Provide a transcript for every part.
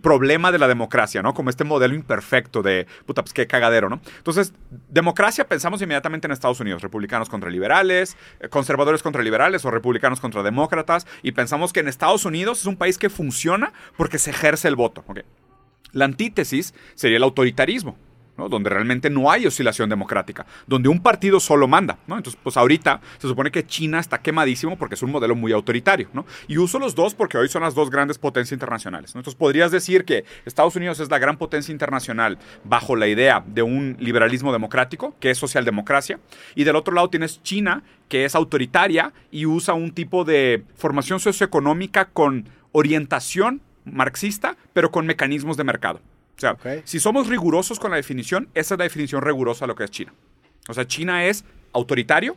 problema de la democracia, ¿no? Como este modelo imperfecto de, puta, pues qué cagadero, ¿no? Entonces, democracia pensamos inmediatamente en Estados Unidos, republicanos contra liberales, eh, conservadores contra liberales o republicanos contra demócratas, y pensamos que en Estados Unidos es un país que funciona porque se ejerce el voto, ¿ok? La antítesis sería el autoritarismo donde realmente no hay oscilación democrática, donde un partido solo manda. ¿no? Entonces, pues ahorita se supone que China está quemadísimo porque es un modelo muy autoritario. ¿no? Y uso los dos porque hoy son las dos grandes potencias internacionales. Entonces, podrías decir que Estados Unidos es la gran potencia internacional bajo la idea de un liberalismo democrático, que es socialdemocracia, y del otro lado tienes China, que es autoritaria y usa un tipo de formación socioeconómica con orientación marxista, pero con mecanismos de mercado. O sea, si somos rigurosos con la definición, esa es la definición rigurosa de lo que es China. O sea, China es autoritario,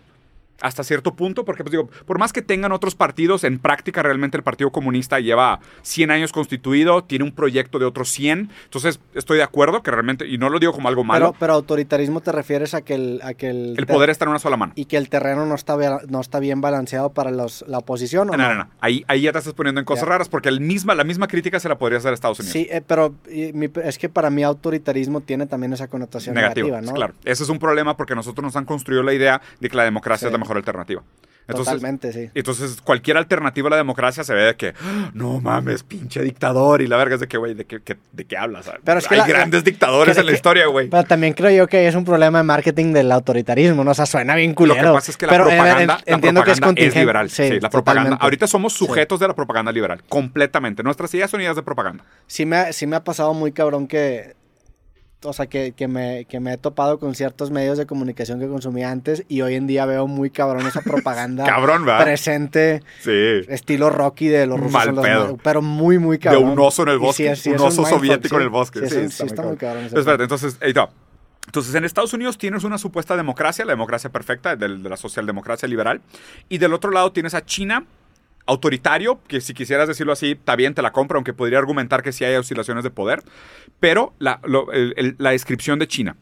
hasta cierto punto, porque pues digo, por más que tengan otros partidos, en práctica realmente el Partido Comunista lleva 100 años constituido, tiene un proyecto de otros 100, entonces estoy de acuerdo que realmente, y no lo digo como algo malo. Pero, autoritarismo te refieres a que el... A que el, el poder está en una sola mano. Y que el terreno no está, no está bien balanceado para los, la oposición. ¿o no, no, no, Ahí, ahí ya te estás poniendo en cosas raras, porque el misma, la misma crítica se la podría hacer a Estados Unidos. Sí, eh, pero es que para mí autoritarismo tiene también esa connotación negativa, ¿no? Claro, ese es un problema porque nosotros nos han construido la idea de que la democracia es la mejor alternativa. Totalmente, sí. Entonces, cualquier alternativa a la democracia se ve de que, ah, no mames, pinche dictador. Y la verga es de que, güey, ¿de qué, de qué hablas? Pero es que Hay grandes dictadores en la historia, güey. Pero también creo yo que es un problema de marketing del autoritarismo, ¿no? O sea, suena bien culero. Lo que pasa es que la propaganda, entiendo que es, liberal. Sí, la propaganda. Ahorita somos sujetos de la propaganda liberal, completamente. Nuestras ideas son ideas de propaganda. Sí me, sí me ha pasado muy cabrón que o sea, que, que, me, que me he topado con ciertos medios de comunicación que consumía antes y hoy en día veo muy cabrón esa propaganda cabrón, presente, sí. estilo Rocky de los rusos. Mal pedo. pero muy, muy cabrón. De un oso en el bosque, un oso soviético en el bosque. Sí, sí, está, muy cabrón. espérate, entonces, ahí está. Entonces, en Estados Unidos tienes una supuesta democracia, la democracia perfecta, de, de la socialdemocracia liberal, y del otro lado tienes a China, autoritario, que si quisieras decirlo así, está bien, te la compro, aunque podría argumentar que sí hay oscilaciones de poder, pero la, descripción de China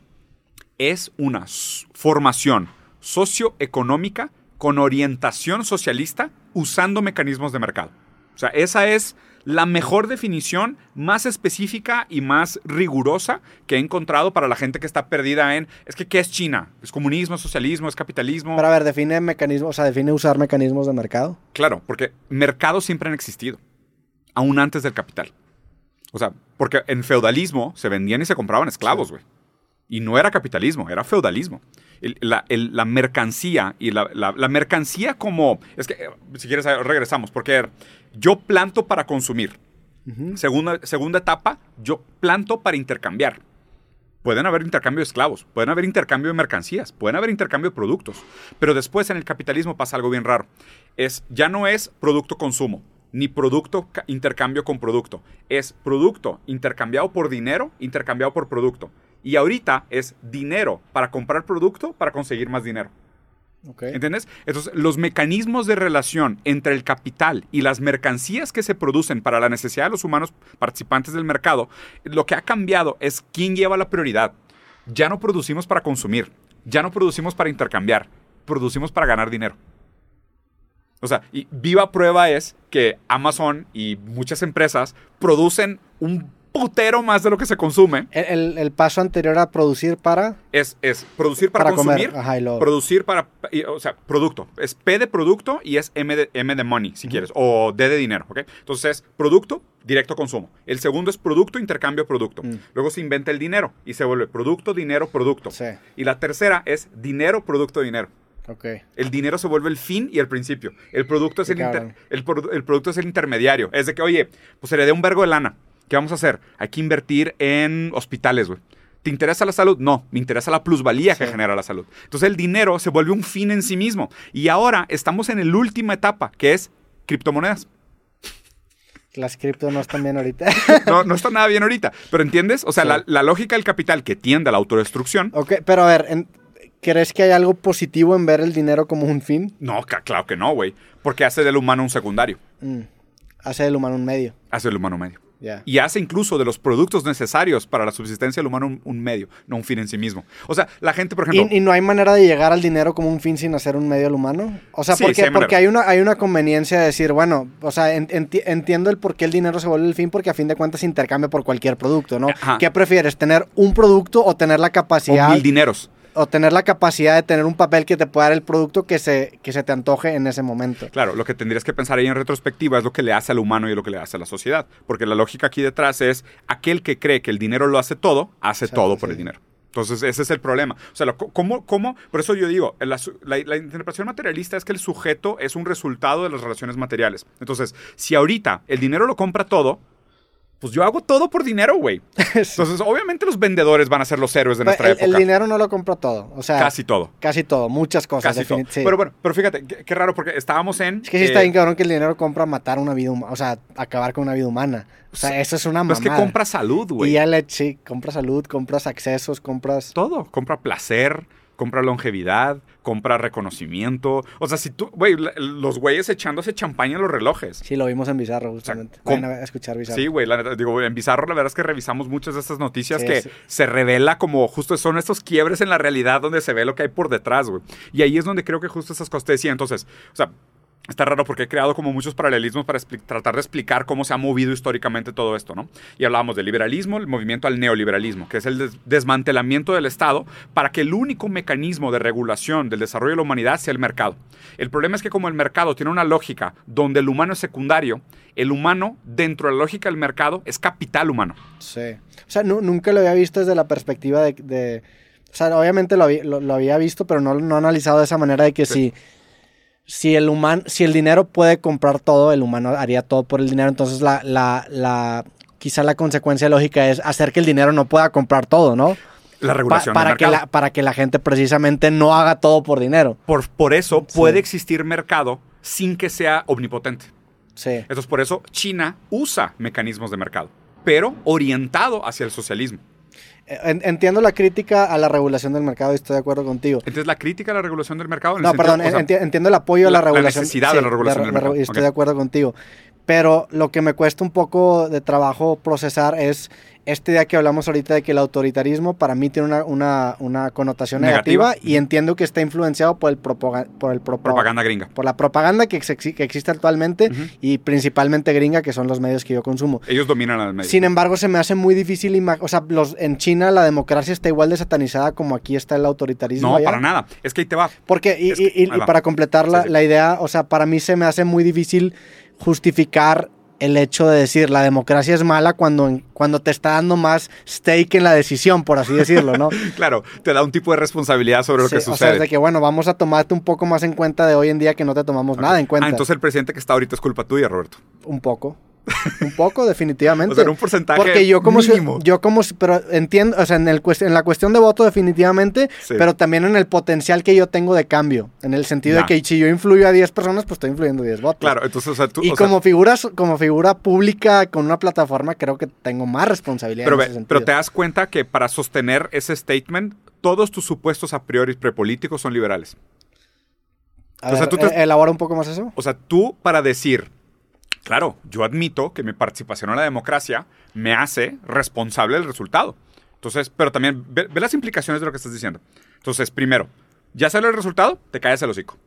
es una formación socioeconómica con orientación socialista usando mecanismos de mercado. O sea, esa es la mejor definición, más específica y más rigurosa que he encontrado para la gente que está perdida en, es que, ¿qué es China? ¿Es comunismo, es socialismo, es capitalismo? Pero a ver, define mecanismos, o sea, define usar mecanismos de mercado. Claro, porque mercados siempre han existido, aún antes del capital. O sea, porque en feudalismo se vendían y se compraban esclavos, güey. Y no era capitalismo, era feudalismo. la, mercancía y la, la, mercancía como... Es que, si quieres, regresamos, porque yo planto para consumir. segunda, segunda etapa, yo planto para intercambiar. Pueden haber intercambio de esclavos, pueden haber intercambio de mercancías, pueden haber intercambio de productos. Pero después en el capitalismo pasa algo bien raro. Es, ya no es producto-consumo, ni producto intercambio con producto. Es producto intercambiado por dinero, intercambiado por producto. Y ahorita es dinero para comprar producto para conseguir más dinero. ¿Entiendes? Entonces, los mecanismos de relación entre el capital y las mercancías que se producen para la necesidad de los humanos participantes del mercado, lo que ha cambiado es quién lleva la prioridad. Ya no producimos para consumir, ya no producimos para intercambiar, producimos para ganar dinero. O sea, y viva prueba es que Amazon y muchas empresas producen un putero más de lo que se consume. El, paso anterior a producir para... Es, es producir para, consumir, producir para... o sea, producto. Es P de producto y es M de, M de money, si quieres, o D de dinero, ¿ok? Entonces, producto, directo consumo. El segundo es producto, intercambio, producto. Mm. Luego se inventa el dinero y se vuelve producto, dinero, producto. Sí. Y la tercera es dinero, producto, dinero. Okay. El dinero se vuelve el fin y el principio. El producto es el, el, el, producto es el intermediario. Es de que, oye, pues se le dé un vergo de lana. ¿Qué vamos a hacer? Hay que invertir en hospitales, güey. ¿Te interesa la salud? No, me interesa la plusvalía que genera la salud. Entonces el dinero se vuelve un fin en sí mismo. Y ahora estamos en la última etapa, que es criptomonedas. Las cripto no están bien ahorita. no, no están nada bien ahorita. Pero ¿entiendes? O sea, la, lógica del capital que tiende a la autodestrucción. Ok, pero a ver, ¿crees que hay algo positivo en ver el dinero como un fin? No, claro que no, güey. Porque hace del humano un secundario. Mm, hace del humano un medio. Hace del humano un medio. Y hace incluso de los productos necesarios para la subsistencia del humano un, un medio, no un fin en sí mismo. O sea, la gente, por ejemplo... ¿Y, y no hay manera de llegar al dinero como un fin sin hacer un medio al humano? O sea, Sí, porque, sí hay porque hay, una, hay una conveniencia de decir, bueno, o sea, en- enti- entiendo el por qué el dinero se vuelve el fin, porque a fin de cuentas se intercambia por cualquier producto, ¿no? Ajá. ¿Qué prefieres, tener un producto o tener la o capacidad mil dineros. O tener la capacidad de tener un papel que te pueda dar el producto que se, que se te antoje en ese momento? Claro, lo que tendrías que pensar ahí en retrospectiva es lo que le hace al humano y lo que le hace a la sociedad. Porque la lógica aquí detrás es aquel que cree que el dinero lo hace todo, hace todo por el dinero. Entonces, ese es el problema. O sea, ¿cómo, cómo? Por eso yo digo, la, la- la interpretación materialista es que el sujeto es un resultado de las relaciones materiales. Entonces, si ahorita el dinero lo compra todo, pues yo hago todo por dinero, güey. Entonces, obviamente los vendedores van a ser los héroes de nuestra el, el época. dinero no lo compra todo, o sea, Casi todo. casi todo, muchas cosas. Casi todo. defini- sí. Pero bueno, pero fíjate, qué, qué raro, porque estábamos en... Es que sí está eh, bien cabrón que el dinero compra matar una vida humana, o sea, acabar con una vida humana. O sea, eso es una mamada. es que compra salud, güey. Y ya le, sí, compras salud, compras accesos, compras... todo. Compra placer, compra longevidad, compra reconocimiento. O sea, si tú, güey, los güeyes echándose champaña en los relojes. Sí, lo vimos en Bizarro, justamente. Vayan a escuchar Bizarro. Sí, güey, la neta, digo, en Bizarro la verdad es que revisamos muchas de estas noticias Sí, que se revela como justo son estos quiebres en la realidad donde se ve lo que hay por detrás, güey. Y ahí es donde creo que justo esas cosas te decía. Entonces, o sea, Está raro porque he creado como muchos paralelismos para tratar de explicar cómo se ha movido históricamente todo esto, ¿no? Y hablábamos del liberalismo, el movimiento al neoliberalismo, que es el des- desmantelamiento del Estado para que el único mecanismo de regulación del desarrollo de la humanidad sea el mercado. El problema es que como el mercado tiene una lógica donde el humano es secundario, el humano, dentro de la lógica del mercado, es capital humano. Sí. O sea, nu- nunca lo había visto desde la perspectiva de... de- o sea, obviamente lo, había- lo- lo había visto, pero no, no analizado de esa manera de que Sí. si, si, el humano, si el dinero puede comprar todo, el humano haría todo por el dinero. Entonces, la, la, la, quizá la consecuencia lógica es hacer que el dinero no pueda comprar todo, ¿no? La Pa- regulación para, del que la, para que la gente precisamente no haga todo por dinero. Por, por eso Sí. puede existir mercado sin que sea omnipotente. Sí. Entonces, por eso China usa mecanismos de mercado, pero orientado hacia el socialismo. En- entiendo la crítica a la regulación del mercado y estoy de acuerdo contigo. Entonces, la crítica a la regulación del mercado... en el No, sentido- perdón, o sea, enti- entiendo el apoyo a la la- la regulación. necesidad de la regulación del mercado, Estoy de acuerdo contigo. Pero lo que me cuesta un poco de trabajo procesar es esta idea que hablamos ahorita de que el autoritarismo para mí tiene una, una, una connotación negativa, Negativa. y entiendo que está influenciado por el, propaga- por el propa- propaganda gringa. por la propaganda que, ex- que existe actualmente y principalmente gringa, que son los medios que yo consumo. Ellos dominan al medio. Sin embargo, se me hace muy difícil, o sea, los, en China la democracia está igual de satanizada como aquí está el autoritarismo. no, allá. para nada. Es que ahí te va. Porque, y, que- y- y- para completar la, Sí, sí. la idea, o sea, para mí se me hace muy difícil justificar el hecho de decir la democracia es mala cuando, cuando te está dando más stake en la decisión, por así decirlo, ¿no? Claro, te da un tipo de responsabilidad sobre lo Sí, que o sea, sucede. es de que, bueno, vamos a tomarte un poco más en cuenta de hoy en día que no te tomamos nada en cuenta. Ah, entonces el presidente que está ahorita es culpa tuya, Roberto. Un poco. Un poco, definitivamente. O sea, un porcentaje Porque yo como si- mínimo. yo como si- pero entiendo, o sea, en, el, en la cuestión de voto definitivamente, Sí. pero también en el potencial que yo tengo de cambio, en el sentido de que si yo influyo a 10 personas, pues estoy influyendo 10 votos. Claro, entonces, o sea, tú... y o sea, como figuras, como figura pública con una plataforma, creo que tengo más responsabilidad pero, en ve- ese sentido. pero te das cuenta que para sostener ese statement, todos tus supuestos a priori prepolíticos son liberales. A o sea, ver, tú te- eh, elabora un poco más eso. O sea, tú para decir, claro, yo admito que mi participación en la democracia me hace responsable del resultado. Entonces, pero también ve, las implicaciones de lo que estás diciendo. Entonces, primero, ya sale el resultado, te caes el hocico.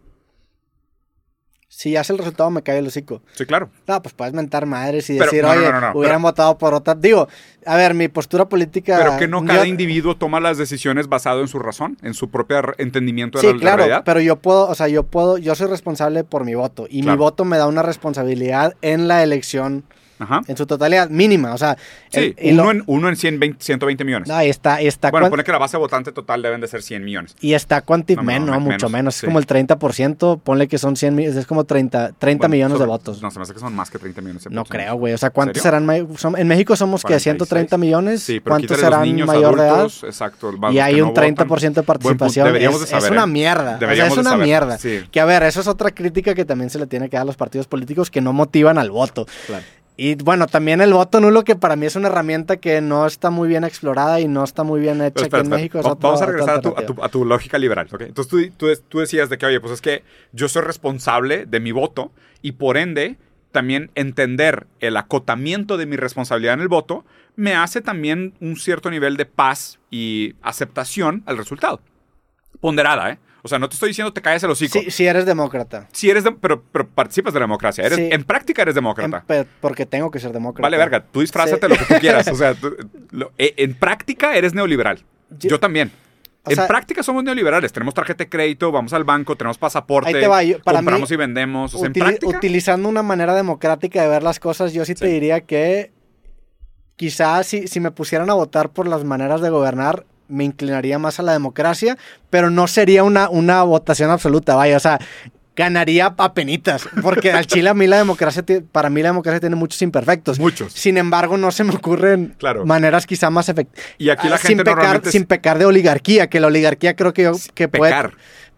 Si hace el resultado, me cae el hocico. Sí, claro. No, pues puedes mentar madres y Pero- decir, no, no, oye, no, hubieran votado por otra. Digo, a ver, mi postura política. Pero que no yo- cada individuo toma las decisiones basado en su razón, en su propio entendimiento de Sí, la, la claro, realidad. pero yo puedo, o sea, yo puedo, yo soy responsable por mi voto y mi voto me da una responsabilidad en la elección Ajá. en su totalidad mínima, o sea, Sí, el- y uno, lo- en, uno en 100, 20, 120 millones. no, está, está, bueno, cuan- pone que la base votante total deben de ser 100 millones. y está cuanti No, men- no, no, mucho menos, menos, sí. es como el 30%, ponle que son 100 millones, es como 30, 30 Bueno, millones de sobre- votos. No, se me hace que son más que 30 millones. No aproximadamente. creo, güey. O sea, ¿cuántos serán? son- en México somos que 46. 130 millones. Sí, pero ¿Cuántos serán niños, mayor de edad? adultos, Exacto. Y hay un no 30% de votan. Participación. Deberíamos es, de saber. es una mierda. O sea, es de una saber, mierda. sí. Que a ver, eso es otra crítica que también se le tiene que dar a los partidos políticos que no motivan al voto. Claro. Y bueno, también el voto nulo, que para mí es una herramienta que no está muy bien explorada y no está muy bien hecha Pero aquí espera, en espera. México. otra- Vamos a regresar a tu, a, tu, a tu lógica liberal. ¿ok? Entonces tú, tú, tú decías de que, oye, pues es que yo soy responsable de mi voto y por ende también entender el acotamiento de mi responsabilidad en el voto me hace también un cierto nivel de paz y aceptación al resultado. Ponderada, ¿eh? O sea, no te estoy diciendo te calles el hocico. Sí, si eres demócrata. Si eres de- pero, pero participas de la democracia. Eres, Sí. En práctica eres demócrata. porque tengo que ser demócrata. Vale, verga, tú disfrázate Sí. lo que tú quieras. O sea, tú- lo- eh, en práctica eres neoliberal. Yo- Yo también. O en sea- práctica somos neoliberales. Tenemos tarjeta de crédito, vamos al banco, tenemos pasaporte, Ahí te va, yo- para compramos mí, y vendemos. O sea, en Utili- práctica, Utilizando una manera democrática de ver las cosas, yo sí te Sí. diría que quizás si, si me pusieran a votar por las maneras de gobernar, me inclinaría más a la democracia, pero no sería una, una votación absoluta, vaya, o sea, ganaría a penitas, porque al Chile a mí la democracia, para mí la democracia tiene muchos imperfectos. muchos. Sin embargo, no se me ocurren Claro. maneras quizá más efectivas. Y aquí la sin gente pecar, normalmente es- sin pecar de oligarquía, que la oligarquía creo que yo que puede, pecar.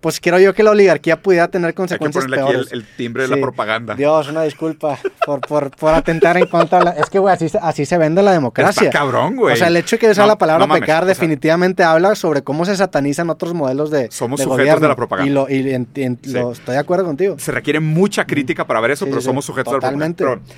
Pues creo yo que la oligarquía pudiera tener Hay que consecuencias aquí peores. el, el timbre de Sí. la propaganda. Dios, una disculpa por, por, por atentar en contra la... Es que, güey, así, se- así se vende la democracia. Está cabrón, güey. O sea, el hecho de que sea No, la palabra no mames, pecar o sea, definitivamente habla sobre cómo se satanizan otros modelos de Somos de sujetos gobierno. de la propaganda. Y, lo, y en- en- Sí. lo- estoy de acuerdo contigo. se requiere mucha crítica para ver eso, Sí, pero somos sujetos de la propaganda. totalmente.